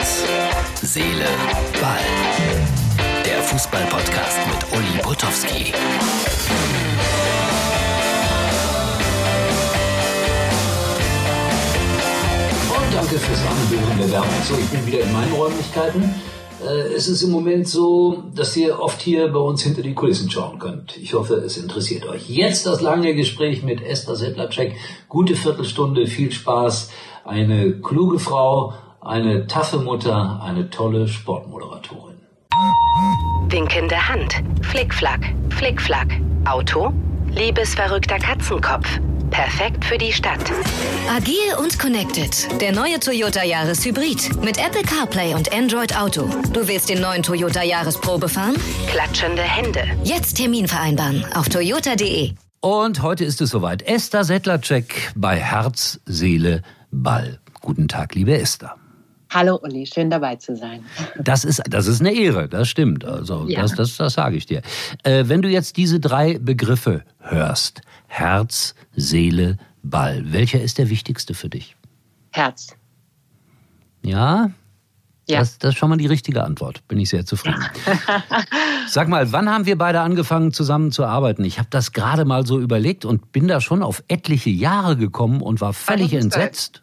Herz, Seele, Ball. Der Fußball-Podcast mit Uli Potowski. Und danke fürs Anhören der Werbung. So, ich bin wieder in meinen Räumlichkeiten. Äh, Es ist im Moment so, dass ihr oft hier bei uns hinter die Kulissen schauen könnt. Ich hoffe, es interessiert euch. Jetzt das lange Gespräch mit Esther Sedlacek. Gute Viertelstunde, viel Spaß. Eine kluge Frau, eine taffe Mutter, eine tolle Sportmoderatorin. Winkende Hand. Flickflack. Flickflack. Auto. Liebesverrückter Katzenkopf. Perfekt für die Stadt. Agil und connected. Der neue Toyota Yaris Hybrid. Mit Apple CarPlay und Android Auto. Du willst den neuen Toyota Yaris Probe fahren? Klatschende Hände. Jetzt Termin vereinbaren auf toyota.de. Und heute ist es soweit. Esther Sedlacek bei Herz, Seele, Ball. Guten Tag, liebe Esther. Hallo Uli, schön dabei zu sein. Das ist, das ist eine Ehre, das stimmt. Also, Ja. das, das, das sage ich dir. Äh, wenn du jetzt diese drei Begriffe hörst, Herz, Seele, Ball, welcher ist der wichtigste für dich? Herz. Ja? Ja. Das, das ist schon mal die richtige Antwort. Bin ich sehr zufrieden. Sag mal, wann haben wir beide angefangen zusammen zu arbeiten? Ich habe das gerade mal so überlegt und bin da schon auf etliche Jahre gekommen und war völlig 2012. entsetzt.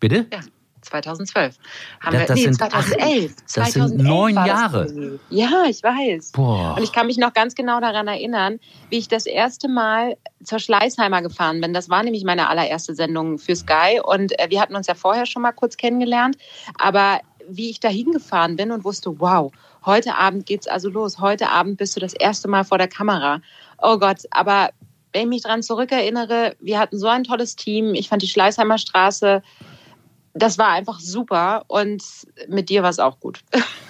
Bitte? Ja, 2012. Haben Ja, wir, das nee, sind 2011. acht- das sind 2011 neun war das Jahre. Ja, ich weiß. Boah. Und ich kann mich noch ganz genau daran erinnern, wie ich das erste Mal zur Schleißheimer gefahren bin. Das war nämlich meine allererste Sendung für Sky. Und äh, wir hatten uns ja vorher schon mal kurz kennengelernt. Aber wie ich da hingefahren bin und wusste, wow, heute Abend geht's also los. Heute Abend bist du das erste Mal vor der Kamera. Oh Gott, aber wenn ich mich dran zurückerinnere, wir hatten so ein tolles Team. Ich fand die Schleißheimer Straße, das war einfach super. Und mit dir war es auch gut.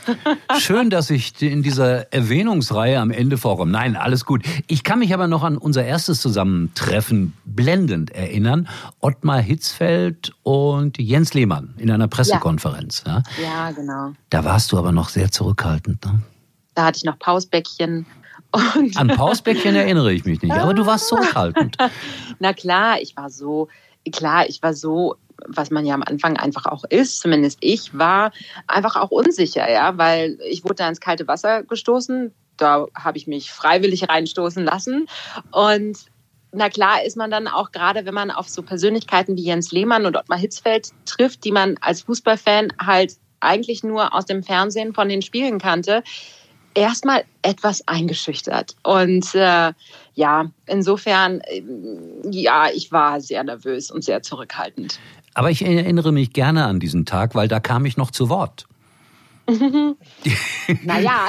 Schön, dass ich in dieser Erwähnungsreihe am Ende vorkomme. Nein, alles gut. Ich kann mich aber noch an unser erstes Zusammentreffen blendend erinnern. Ottmar Hitzfeld und Jens Lehmann in einer Pressekonferenz. Ja. Ja, genau. Da warst du aber noch sehr zurückhaltend. Ne? Da hatte ich noch Pausbäckchen. Und An Pausbäckchen erinnere ich mich nicht, aber du warst zurückhaltend. na klar, ich war so, klar, ich war so, was man ja am Anfang einfach auch ist, zumindest ich war einfach auch unsicher, ja, weil ich wurde da ins kalte Wasser gestoßen. Da habe ich mich freiwillig reinstoßen lassen. Und na klar ist man dann auch gerade, wenn man auf so Persönlichkeiten wie Jens Lehmann und Ottmar Hitzfeld trifft, die man als Fußballfan halt eigentlich nur aus dem Fernsehen von den Spielen kannte, erstmal etwas eingeschüchtert. Und äh, ja, insofern, äh, ja, ich war sehr nervös und sehr zurückhaltend. Aber ich erinnere mich gerne an diesen Tag, weil da kam ich noch zu Wort. Naja,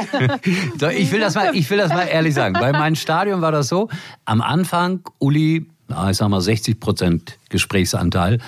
So, Ich will das mal, ich will das mal ehrlich sagen. Bei meinem Stadion war das so. Am Anfang, Uli, na, ich sag mal 60 Prozent Gesprächsanteil.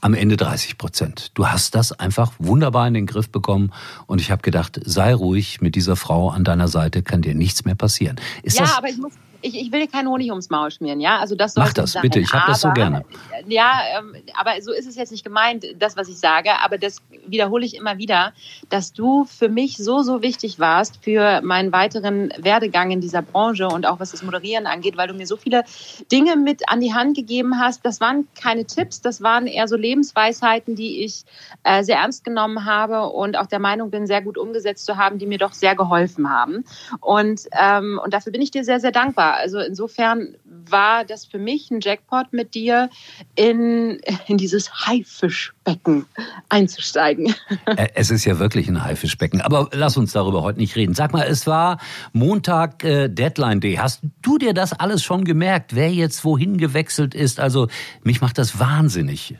Am Ende 30 Prozent. Du hast das einfach wunderbar in den Griff bekommen und ich habe gedacht, sei ruhig, mit dieser Frau an deiner Seite kann dir nichts mehr passieren. Ist ja, das, aber ich muss. Ich, ich will dir keinen Honig ums Maul schmieren, ja? Also das Mach das, sein. bitte, ich hab das so gerne. Ja, ähm, aber so ist es jetzt nicht gemeint, das, was ich sage. Aber das wiederhole ich immer wieder, dass du für mich so, so wichtig warst für meinen weiteren Werdegang in dieser Branche und auch was das Moderieren angeht, weil du mir so viele Dinge mit an die Hand gegeben hast. Das waren keine Tipps, das waren eher so Lebensweisheiten, die ich äh, sehr ernst genommen habe und auch der Meinung bin, sehr gut umgesetzt zu haben, die mir doch sehr geholfen haben. Und, ähm, und dafür bin ich dir sehr, sehr dankbar. Also insofern war das für mich ein Jackpot mit dir in, in dieses Haifischbecken einzusteigen. Es ist ja wirklich ein Haifischbecken. Aber lass uns darüber heute nicht reden. Sag mal, es war Montag äh, Deadline Day. Hast du dir das alles schon gemerkt, wer jetzt wohin gewechselt ist? Also mich macht das wahnsinnig.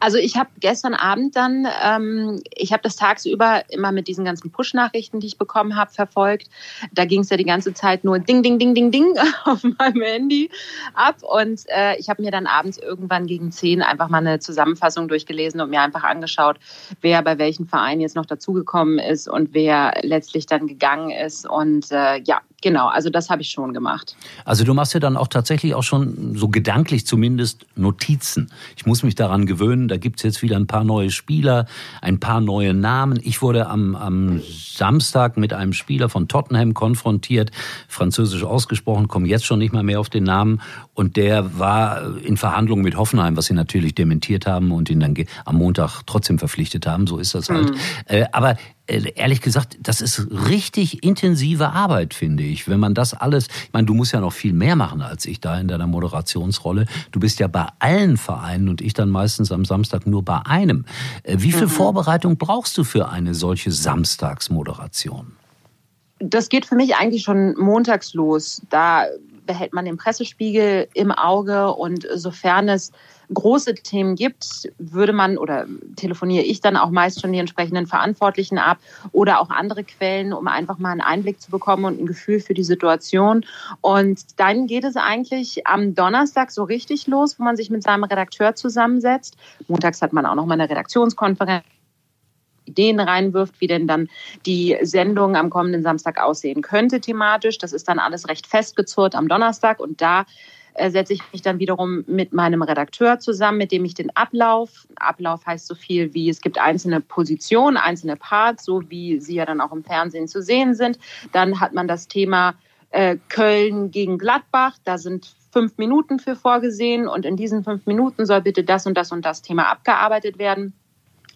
Also ich habe gestern Abend dann, ähm, ich habe das tagsüber immer mit diesen ganzen Push-Nachrichten, die ich bekommen habe, verfolgt. Da ging es ja die ganze Zeit nur Ding, Ding, Ding, Ding, Ding auf meinem Handy ab. Und äh, ich habe mir dann abends irgendwann gegen 10 einfach mal eine Zusammenfassung durchgelesen und mir einfach angeschaut, wer bei welchen Vereinen jetzt noch dazugekommen ist und wer letztlich dann gegangen ist. Und äh, ja, genau, also das habe ich schon gemacht. Also du machst ja dann auch tatsächlich auch schon so gedanklich zumindest Notizen. Ich muss mich daran gewöhnen, da gibt's jetzt wieder ein paar neue Spieler, ein paar neue Namen. Ich wurde am, am Samstag mit einem Spieler von Tottenham konfrontiert, französisch ausgesprochen, komme jetzt schon nicht mal mehr auf den Namen. Und der war in Verhandlungen mit Hoffenheim, was sie natürlich dementiert haben und ihn dann am Montag trotzdem verpflichtet haben. So ist das halt. Mhm. Aber ehrlich gesagt, das ist richtig intensive Arbeit, finde ich. Wenn man das alles, ich meine, du musst ja noch viel mehr machen als ich da in deiner Moderationsrolle. Du bist ja bei allen Vereinen und ich dann meistens am Samstag nur bei einem. Äh, wie viel mhm. Vorbereitung brauchst du für eine solche Samstagsmoderation? Das geht für mich eigentlich schon montags los. Da behält man den Pressespiegel im Auge und sofern es große Themen gibt, würde man oder telefoniere ich dann auch meist schon die entsprechenden Verantwortlichen ab oder auch andere Quellen, um einfach mal einen Einblick zu bekommen und ein Gefühl für die Situation. Und dann geht es eigentlich am Donnerstag so richtig los, wo man sich mit seinem Redakteur zusammensetzt. Montags hat man auch noch mal eine Redaktionskonferenz. Ideen reinwirft, wie denn dann die Sendung am kommenden Samstag aussehen könnte thematisch. Das ist dann alles recht festgezurrt am Donnerstag und da setze ich mich dann wiederum mit meinem Redakteur zusammen, mit dem ich den Ablauf, Ablauf heißt so viel wie es gibt einzelne Positionen, einzelne Parts, so wie sie ja dann auch im Fernsehen zu sehen sind. Dann hat man das Thema äh, Köln gegen Gladbach, da sind fünf Minuten für vorgesehen und in diesen fünf Minuten soll bitte das und das und das Thema abgearbeitet werden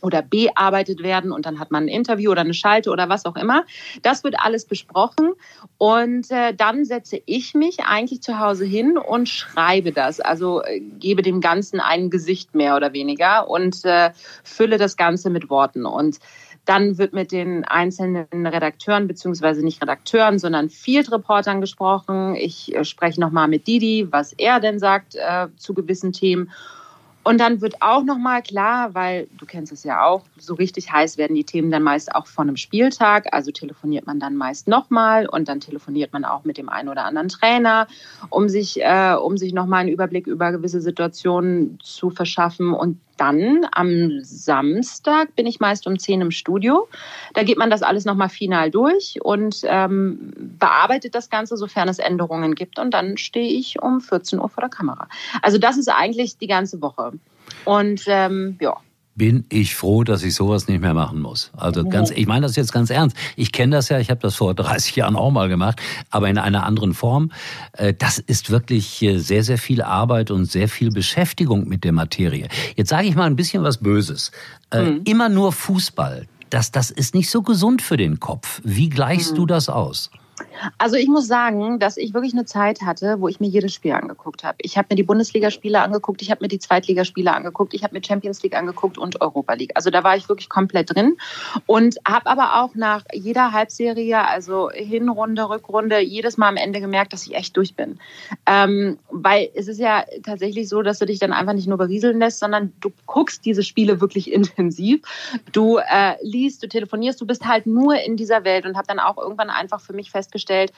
oder bearbeitet werden und dann hat man ein Interview oder eine Schalte oder was auch immer. Das wird alles besprochen und äh, dann setze ich mich eigentlich zu Hause hin und schreibe das, also äh, gebe dem Ganzen ein Gesicht mehr oder weniger und äh, fülle das Ganze mit Worten und dann wird mit den einzelnen Redakteuren, beziehungsweise nicht Redakteuren, sondern Field-Reportern gesprochen. Ich äh, spreche nochmal mit Didi, was er denn sagt äh, zu gewissen Themen. Und dann wird auch nochmal klar, weil du kennst es ja auch, so richtig heiß werden die Themen dann meist auch von einem Spieltag. Also telefoniert man dann meist nochmal und dann telefoniert man auch mit dem einen oder anderen Trainer, um sich, äh, um sich nochmal einen Überblick über gewisse Situationen zu verschaffen. Und dann am Samstag bin ich meist um 10 im Studio. Da geht man das alles nochmal final durch und ähm, bearbeitet das Ganze, sofern es Änderungen gibt. Und dann stehe ich um 14 Uhr vor der Kamera. Also das ist eigentlich die ganze Woche. Und ähm, ja bin ich froh, dass ich sowas nicht mehr machen muss. Also ganz, ich meine das jetzt ganz ernst. Ich kenne das ja, ich habe das vor 30 Jahren auch mal gemacht, aber in einer anderen Form. Äh, das ist wirklich äh, sehr, sehr viel Arbeit und sehr viel Beschäftigung mit der Materie. Jetzt sage ich mal ein bisschen was Böses. Äh, mhm. Immer nur Fußball. Das, das ist nicht so gesund für den Kopf. Wie gleichst mhm. du das aus? Also ich muss sagen, dass ich wirklich eine Zeit hatte, wo ich mir jedes Spiel angeguckt habe. Ich habe mir die Bundesligaspiele angeguckt, ich habe mir die Zweitligaspiele angeguckt, ich habe mir Champions League angeguckt und Europa League. Also da war ich wirklich komplett drin und habe aber auch nach jeder Halbserie, also Hinrunde, Rückrunde, jedes Mal am Ende gemerkt, dass ich echt durch bin. Ähm, weil es ist ja tatsächlich so, dass du dich dann einfach nicht nur berieseln lässt, sondern du guckst diese Spiele wirklich intensiv. Du äh, liest, du telefonierst, du bist halt nur in dieser Welt und habe dann auch irgendwann einfach für mich festgestellt, festgestellt,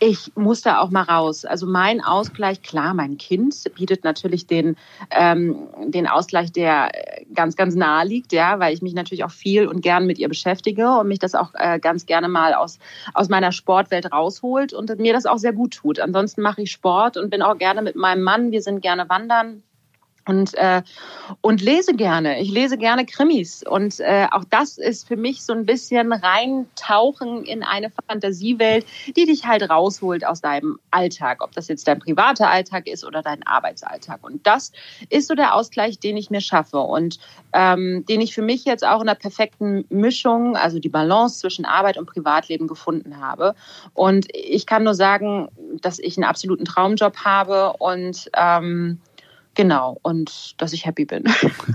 ich muss da auch mal raus. Also mein Ausgleich, klar, mein Kind bietet natürlich den, ähm, den Ausgleich, der ganz, ganz nahe liegt, ja, weil ich mich natürlich auch viel und gern mit ihr beschäftige und mich das auch äh, ganz gerne mal aus, aus meiner Sportwelt rausholt und mir das auch sehr gut tut. Ansonsten mache ich Sport und bin auch gerne mit meinem Mann. Wir sind gerne wandern und, äh, und lese gerne. Ich lese gerne Krimis. Und äh, auch das ist für mich so ein bisschen reintauchen in eine Fantasiewelt, die dich halt rausholt aus deinem Alltag. Ob das jetzt dein privater Alltag ist oder dein Arbeitsalltag. Und das ist so der Ausgleich, den ich mir schaffe und ähm, den ich für mich jetzt auch in der perfekten Mischung, also die Balance zwischen Arbeit und Privatleben gefunden habe. Und ich kann nur sagen, dass ich einen absoluten Traumjob habe und ähm, Genau, und dass ich happy bin.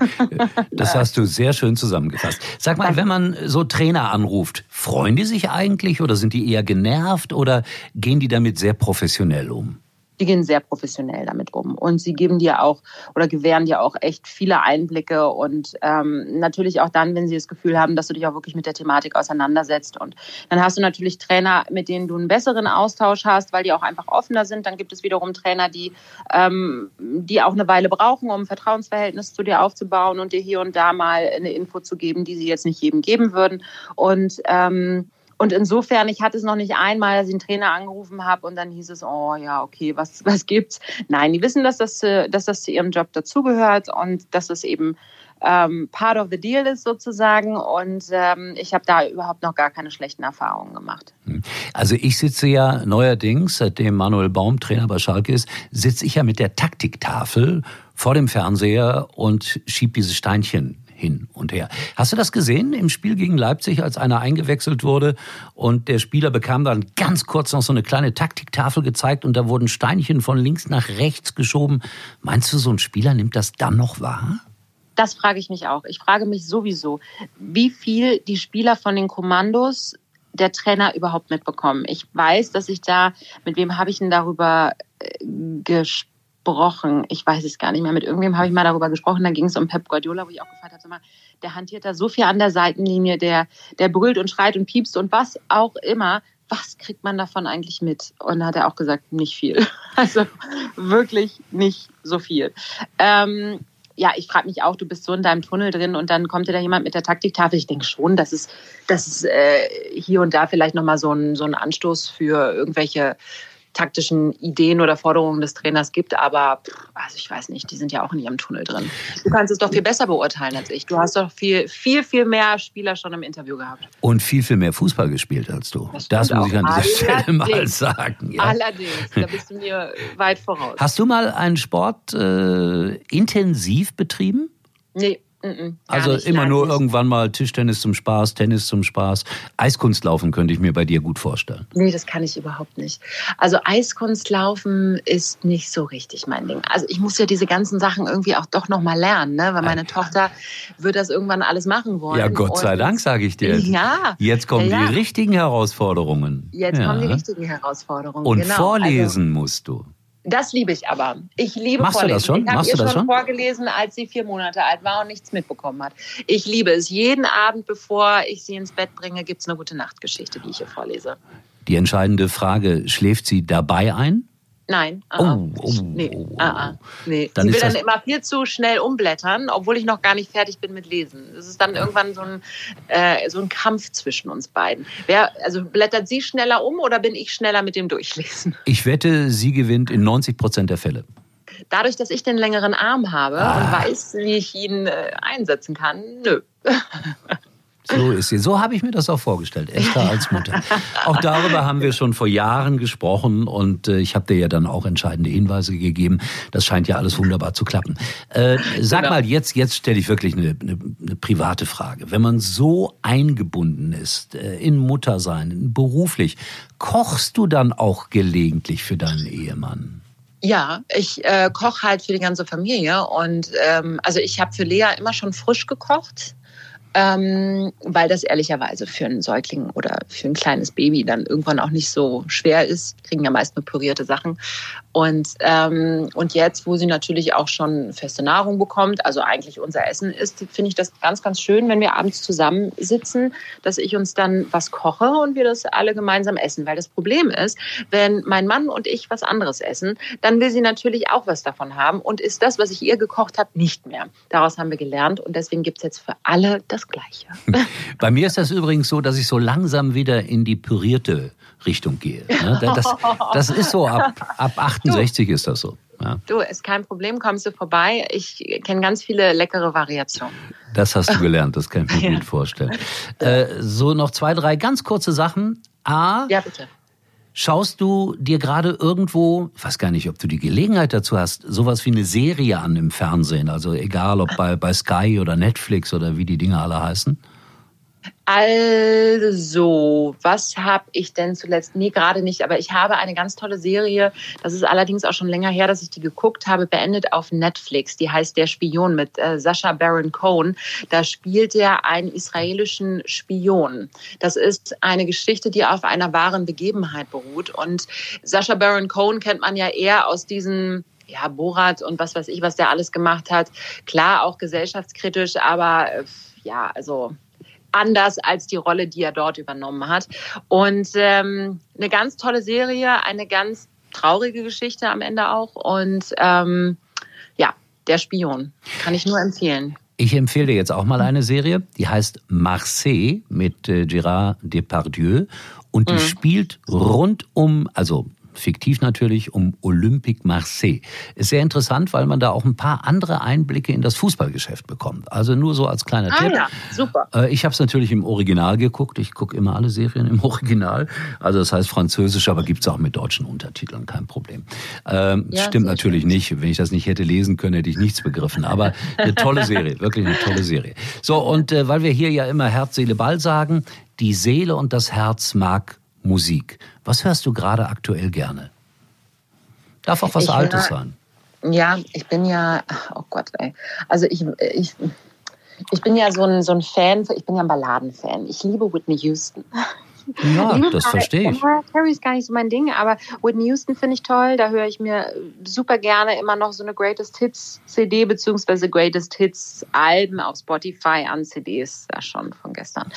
das hast du sehr schön zusammengefasst. Sag mal, wenn man so Trainer anruft, freuen die sich eigentlich oder sind die eher genervt oder gehen die damit sehr professionell um? Die gehen sehr professionell damit um. Und sie geben dir auch oder gewähren dir auch echt viele Einblicke und ähm, natürlich auch dann, wenn sie das Gefühl haben, dass du dich auch wirklich mit der Thematik auseinandersetzt. Und dann hast du natürlich Trainer, mit denen du einen besseren Austausch hast, weil die auch einfach offener sind. Dann gibt es wiederum Trainer, die, ähm, die auch eine Weile brauchen, um ein Vertrauensverhältnis zu dir aufzubauen und dir hier und da mal eine Info zu geben, die sie jetzt nicht jedem geben würden. Und ähm, und insofern, ich hatte es noch nicht einmal, dass ich einen Trainer angerufen habe und dann hieß es, oh ja, okay, was, was gibt's? Nein, die wissen, dass das, dass das zu ihrem Job dazugehört und dass es eben ähm, part of the deal ist sozusagen. Und ähm, ich habe da überhaupt noch gar keine schlechten Erfahrungen gemacht. Hm. Also ich sitze ja neuerdings, seitdem Manuel Baum Trainer bei Schalke ist, sitze ich ja mit der Taktiktafel vor dem Fernseher und schieb diese Steinchen hin und her. Hast du das gesehen im Spiel gegen Leipzig, als einer eingewechselt wurde und der Spieler bekam dann ganz kurz noch so eine kleine Taktiktafel gezeigt und da wurden Steinchen von links nach rechts geschoben. Meinst du, so ein Spieler nimmt das dann noch wahr? Das frage ich mich auch. Ich frage mich sowieso, wie viel die Spieler von den Kommandos der Trainer überhaupt mitbekommen. Ich weiß, dass ich da, mit wem habe ich denn darüber äh, gesprochen? Gesprochen. Ich weiß es gar nicht mehr. Mit irgendwem habe ich mal darüber gesprochen. Da ging es um Pep Guardiola, wo ich auch gefragt habe, mal, der hantiert da so viel an der Seitenlinie, der, der brüllt und schreit und piepst und was auch immer. Was kriegt man davon eigentlich mit? Und da hat er auch gesagt, nicht viel. Also wirklich nicht so viel. Ähm, ja, ich frage mich auch, du bist so in deinem Tunnel drin und dann kommt dir da jemand mit der Taktiktafel. Ich denke schon, dass es, dass es äh, hier und da vielleicht nochmal so ein, so ein Anstoß für irgendwelche taktischen Ideen oder Forderungen des Trainers gibt. Aber also ich weiß nicht, die sind ja auch in ihrem Tunnel drin. Du kannst es doch viel besser beurteilen als ich. Du hast doch viel, viel, viel mehr Spieler schon im Interview gehabt. Und viel, viel mehr Fußball gespielt als du. Das, das muss ich an dieser Stelle mal sagen. Ja. Allerdings, da bist du mir weit voraus. Hast du mal einen Sport äh, intensiv betrieben? Nee. Also nicht, immer nur nicht. irgendwann mal Tischtennis zum Spaß, Tennis zum Spaß. Eiskunstlaufen könnte ich mir bei dir gut vorstellen. Nee, das kann ich überhaupt nicht. Also Eiskunstlaufen ist nicht so richtig mein Ding. Also ich muss ja diese ganzen Sachen irgendwie auch doch noch mal lernen, ne? weil meine Tochter wird das irgendwann alles machen wollen. Ja, Gott sei Dank, sage ich dir. Ja. Jetzt kommen Ja, die richtigen Herausforderungen. Jetzt ja. kommen die richtigen Herausforderungen. Und genau. vorlesen musst du. Das liebe ich aber. Ich liebe Machst du Vorlesen. das schon? Ich habe ihr du das schon schon? vorgelesen, als sie vier Monate alt war und nichts mitbekommen hat. Ich liebe es. Jeden Abend, bevor ich sie ins Bett bringe, gibt es eine gute Nachtgeschichte, die ich ihr vorlese. Die entscheidende Frage, schläft sie dabei ein? Nein. ah, Oh, ah. oh, nee, oh, oh. ah, nee. Dann Sie will dann immer viel zu schnell umblättern, obwohl ich noch gar nicht fertig bin mit Lesen. Es ist dann irgendwann so ein, äh, so ein Kampf zwischen uns beiden. Wer, also blättert sie schneller um oder bin ich schneller mit dem Durchlesen? Ich wette, sie gewinnt in 90 Prozent der Fälle. Dadurch, dass ich den längeren Arm habe Ah. und weiß, wie ich ihn äh, einsetzen kann, nö. So ist sie. So habe ich mir das auch vorgestellt. Esther als Mutter. Auch darüber haben wir schon vor Jahren gesprochen und äh, ich habe dir ja dann auch entscheidende Hinweise gegeben. Das scheint ja alles wunderbar zu klappen. Äh, sag Genau. mal, jetzt, jetzt stelle ich wirklich eine, eine, eine private Frage. Wenn man so eingebunden ist äh, in Muttersein, beruflich, kochst du dann auch gelegentlich für deinen Ehemann? Ja, ich äh, koche halt für die ganze Familie und ähm, also ich habe für Lea immer schon frisch gekocht. Ähm, weil das ehrlicherweise für einen Säugling oder für ein kleines Baby dann irgendwann auch nicht so schwer ist. Kriegen ja meist nur pürierte Sachen. Und, ähm, und jetzt, wo sie natürlich auch schon feste Nahrung bekommt, also eigentlich unser Essen ist, finde ich das ganz, ganz schön, wenn wir abends zusammensitzen, dass ich uns dann was koche und wir das alle gemeinsam essen. Weil das Problem ist, wenn mein Mann und ich was anderes essen, dann will sie natürlich auch was davon haben und ist das, was ich ihr gekocht habe, nicht mehr. Daraus haben wir gelernt und deswegen gibt es jetzt für alle das Gleiche. Bei mir ist das übrigens so, dass ich so langsam wieder in die pürierte Richtung gehe. Das, das ist so, ab, ab 68 ist das so. Ja, Du, ist kein Problem, kommst du vorbei. Ich kenne ganz viele leckere Variationen. das hast du gelernt, das kann ich mir Ja. gut vorstellen. Äh, so noch zwei, drei ganz kurze Sachen. A, Ja, bitte. schaust du dir gerade irgendwo, ich weiß gar nicht, ob du die Gelegenheit dazu hast, sowas wie eine Serie an im Fernsehen, also egal ob bei, bei Sky oder Netflix oder wie die Dinge alle heißen? Also, was habe ich denn zuletzt? Nee, gerade nicht, aber ich habe eine ganz tolle Serie. Das ist allerdings auch schon länger her, dass ich die geguckt habe, beendet auf Netflix. Die heißt Der Spion mit äh, Sascha Baron Cohen. Da spielt er einen israelischen Spion. Das ist eine Geschichte, die auf einer wahren Begebenheit beruht. Und Sascha Baron Cohen kennt man ja eher aus diesen ja, Borat und was weiß ich, was der alles gemacht hat. Klar, auch gesellschaftskritisch, aber äh, ja, also anders als die Rolle, die er dort übernommen hat. Und ähm, eine ganz tolle Serie, eine ganz traurige Geschichte am Ende auch. Und ähm, ja, der Spion kann ich nur empfehlen. Ich empfehle dir jetzt auch mal eine Serie, die heißt Marseille mit äh, Gérard Depardieu und die spielt rund um, also fiktiv natürlich, um Olympique Marseille. Ist sehr interessant, weil man da auch ein paar andere Einblicke in das Fußballgeschäft bekommt. Also nur so als kleiner Ah Tipp. ja, super. Äh, Ich habe es natürlich im Original geguckt. Ich gucke immer alle Serien im Original. Also das heißt Französisch, aber gibt's auch mit deutschen Untertiteln, kein Problem. Ähm, Ja, stimmt natürlich nicht. Wenn ich das nicht hätte lesen können, hätte ich nichts begriffen. Aber eine tolle Serie, wirklich eine tolle Serie. So, und äh, weil wir hier ja immer Herz, Seele, Ball sagen, die Seele und das Herz mag Musik. Was hörst du gerade aktuell gerne? Darf auch was Ich Altes sein. Ja, ich bin ja, oh Gott, ey. Also ich, ich, ich bin ja so ein, so ein Fan, ich bin ja ein Balladenfan. Ich liebe Whitney Houston. Ja, Liebe das verstehe ich. Carey ist gar nicht so mein Ding, aber Whitney Houston finde ich toll. Da höre ich mir super gerne immer noch so eine Greatest Hits CD beziehungsweise Greatest Hits Alben auf Spotify an CDs, ja schon von gestern.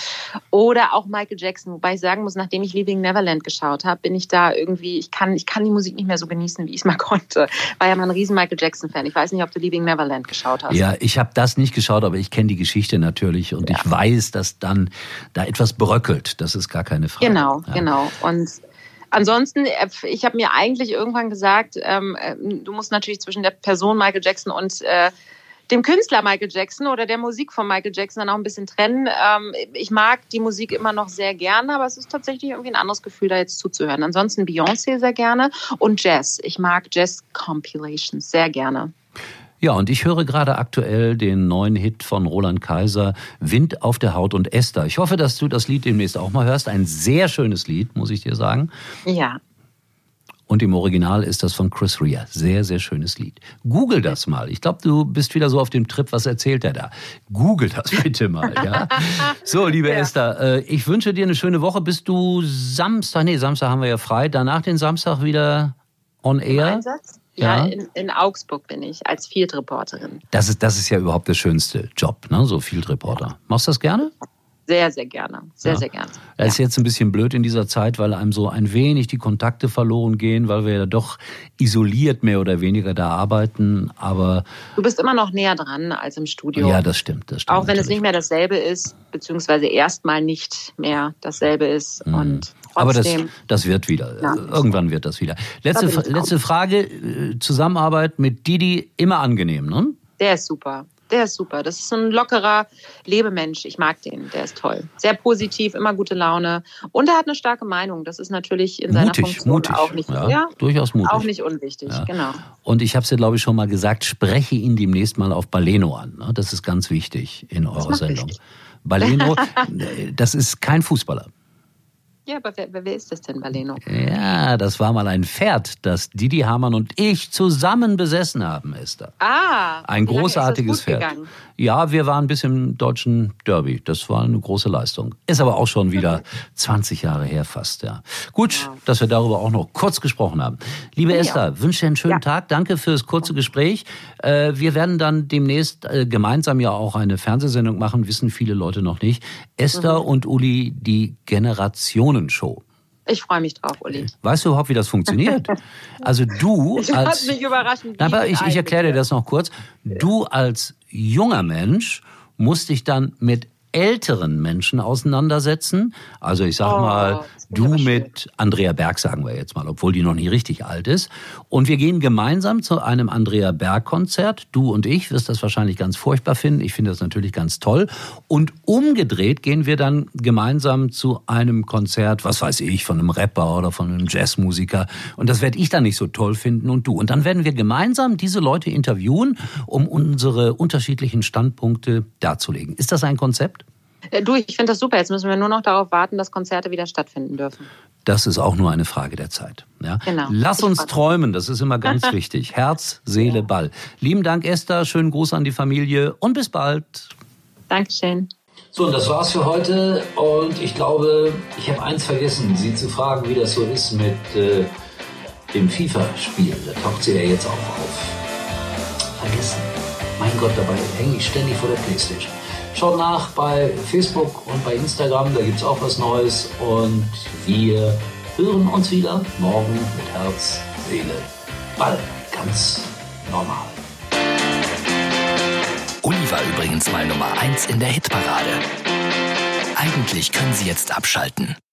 Oder auch Michael Jackson, wobei ich sagen muss, nachdem ich Leaving Neverland geschaut habe, bin ich da irgendwie, ich kann, ich kann die Musik nicht mehr so genießen, wie ich es mal konnte. War ja mal ein riesen Michael Jackson Fan. Ich weiß nicht, ob du Leaving Neverland geschaut hast. Ja, ich habe das nicht geschaut, aber ich kenne die Geschichte natürlich und ich weiß, dass dann da etwas bröckelt. Das ist gar keine Frage. Genau, ja. genau. Und ansonsten, äh, ich habe mir eigentlich irgendwann gesagt, ähm, äh, du musst natürlich zwischen der Person Michael Jackson und äh, dem Künstler Michael Jackson oder der Musik von Michael Jackson dann auch ein bisschen trennen. Ähm, ich mag die Musik immer noch sehr gerne, aber es ist tatsächlich irgendwie ein anderes Gefühl, da jetzt zuzuhören. Ansonsten Beyoncé sehr gerne und Jazz. Ich mag Jazz-Compilations sehr gerne. Ja, und ich höre gerade aktuell den neuen Hit von Roland Kaiser, Wind auf der Haut und Esther. Ich hoffe, dass du das Lied demnächst auch mal hörst. Ein sehr schönes Lied, muss ich dir sagen. Ja, Und im Original ist das von Chris Rea. Sehr, sehr schönes Lied. Google das mal. Ich glaube, du bist wieder so auf dem Trip, was erzählt er da? Google das bitte mal, ja? So, liebe Esther, äh, ich wünsche dir eine schöne Woche. Bist du Samstag, nee, Samstag haben wir ja frei, danach den Samstag wieder on air? Einsatz? Ja, Ja. in, in Augsburg bin ich als Field-Reporterin. Das ist, das ist ja überhaupt der schönste Job, ne? so Field Reporter. Machst du das gerne? Sehr, sehr gerne. Sehr, Ja. sehr gerne. Das ist jetzt ein bisschen blöd in dieser Zeit, weil einem so ein wenig die Kontakte verloren gehen, weil wir ja doch isoliert mehr oder weniger da arbeiten. Aber Du bist immer noch näher dran als im Studio. ja, das stimmt. Das stimmt Auch wenn es natürlich. nicht mehr dasselbe ist, beziehungsweise erstmal nicht mehr dasselbe ist. Und Mhm. Aber das, das wird wieder. Ja. Irgendwann wird das wieder. Letzte, Da ich letzte Frage. äh, Zusammenarbeit mit Didi immer angenehm, ne? der ist super. Der ist super. Das ist so ein lockerer Lebemensch. Ich mag den. Der ist toll. Sehr positiv, immer gute Laune. Und er hat eine starke Meinung. Das ist natürlich in seiner Mutig, Funktion mutig. auch nicht, ja, ja, durchaus mutig. auch nicht unwichtig. Ja. Genau. Und ich habe es ja, glaube ich, schon mal gesagt, spreche ihn demnächst mal auf Baleno an. ne? Das ist ganz wichtig in eurer Sendung. richtig. Baleno, äh, das ist kein Fußballer. Ja, aber wer, wer ist das denn, Baleno? Ja, das war mal ein Pferd, das Didi Hamann und ich zusammen besessen haben, Esther. Ah, Ein großartiges Pferd. gegangen? Ja, wir waren bis im deutschen Derby. Das war eine große Leistung. Ist aber auch schon wieder 20 Jahre her fast, ja. Gut, dass wir darüber auch noch kurz gesprochen haben. Liebe Ja. Esther, wünsche dir einen schönen Ja. Tag. Danke fürs kurze Gespräch. Äh, Wir werden dann demnächst äh, gemeinsam ja auch eine Fernsehsendung machen, wissen viele Leute noch nicht. Esther Mhm. und Uli, die Generationenshow. Ich freue mich drauf, Uli. Weißt du überhaupt, wie das funktioniert? Also du Ich als lass mich überraschen. aber ich, ich erkläre dir das noch kurz. Du als junger Mensch musst dich dann mit älteren Menschen auseinandersetzen. Also ich sag Oh, mal, du mit Andrea Berg, sagen wir jetzt mal, obwohl die noch nie richtig alt ist. Und wir gehen gemeinsam zu einem Andrea Berg-Konzert. Du und ich wirst das wahrscheinlich ganz furchtbar finden. Ich finde das natürlich ganz toll. Und umgedreht gehen wir dann gemeinsam zu einem Konzert, was weiß ich, von einem Rapper oder von einem Jazzmusiker. Und das werde ich dann nicht so toll finden und du. Und dann werden wir gemeinsam diese Leute interviewen, um unsere unterschiedlichen Standpunkte darzulegen. Ist das ein Konzept? Äh, Du, ich finde das super. Jetzt müssen wir nur noch darauf warten, dass Konzerte wieder stattfinden dürfen. Das ist auch nur eine Frage der Zeit. Ja? Genau. Lass Ich uns träumen, das ist immer ganz wichtig. Herz, Seele, Ball. Lieben Dank, Esther. Schönen Gruß an die Familie und bis bald. Dankeschön. So, und das war's für heute. Und ich glaube, ich habe eins vergessen, Sie zu fragen, wie das so ist mit äh, dem FIFA-Spiel. Da taucht sie ja jetzt auch auf. Vergessen. Mein Gott, dabei hänge ich ständig vor der Playstation. Schaut nach bei Facebook und bei Instagram, da gibt's auch was Neues. Und wir hören uns wieder morgen mit Herz, Seele, Ball. Ganz normal. Uli war übrigens mal Nummer 1 in der Hitparade. Eigentlich können Sie jetzt abschalten.